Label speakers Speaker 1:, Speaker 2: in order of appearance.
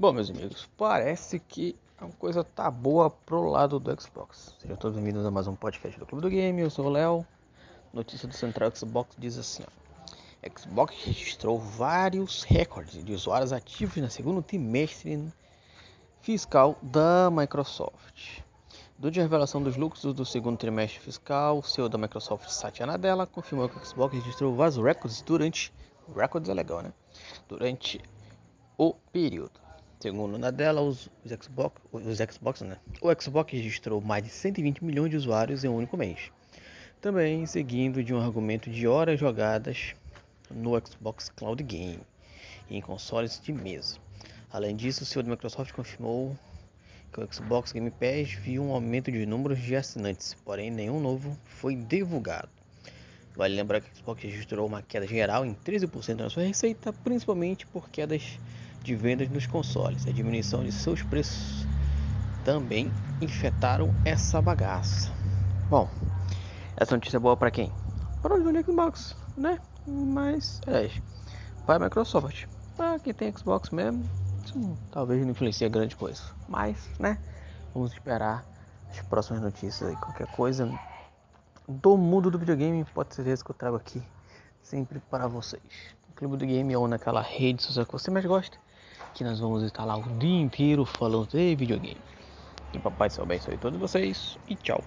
Speaker 1: Bom, meus amigos, parece que a coisa tá boa pro lado do Xbox. Sejam todos bem-vindos a mais um podcast do Clube do Game. Eu sou o Léo. Notícia do Central Xbox diz assim: ó, Xbox registrou vários recordes de usuários ativos no segundo trimestre fiscal da Microsoft. Durante a revelação dos lucros do segundo trimestre fiscal, o CEO da Microsoft, Satya Nadella, confirmou que o Xbox registrou vários recordes durante. Records é legal, né? Durante o período. Segundo na dela, os, os, Xbox, os Xbox, né? O Xbox registrou mais de 120 milhões de usuários em um único mês. Também seguindo de um argumento de horas jogadas no Xbox Cloud Game e em consoles de mesa. Além disso, o CEO da Microsoft confirmou que o Xbox Game Pass viu um aumento de números de assinantes, porém nenhum novo foi divulgado. Vale lembrar que o Xbox registrou uma queda geral em 13% na sua receita, principalmente por quedas de vendas nos consoles. A diminuição de seus preços também infectaram essa bagaça. Bom, essa notícia é boa para quem? Para os do Xbox, né? Mas, é, para a Microsoft. Para quem tem Xbox mesmo, isso talvez não influencie grande coisa. Mas, né? Vamos esperar as próximas notícias aí. Qualquer coisa do mundo do videogame, pode ser isso que eu trago aqui sempre para vocês. O Clube do Game é ou naquela rede social que você mais gosta que nós vamos estar lá o dia inteiro falando de videogame. Que papai salve aí todos vocês e tchau.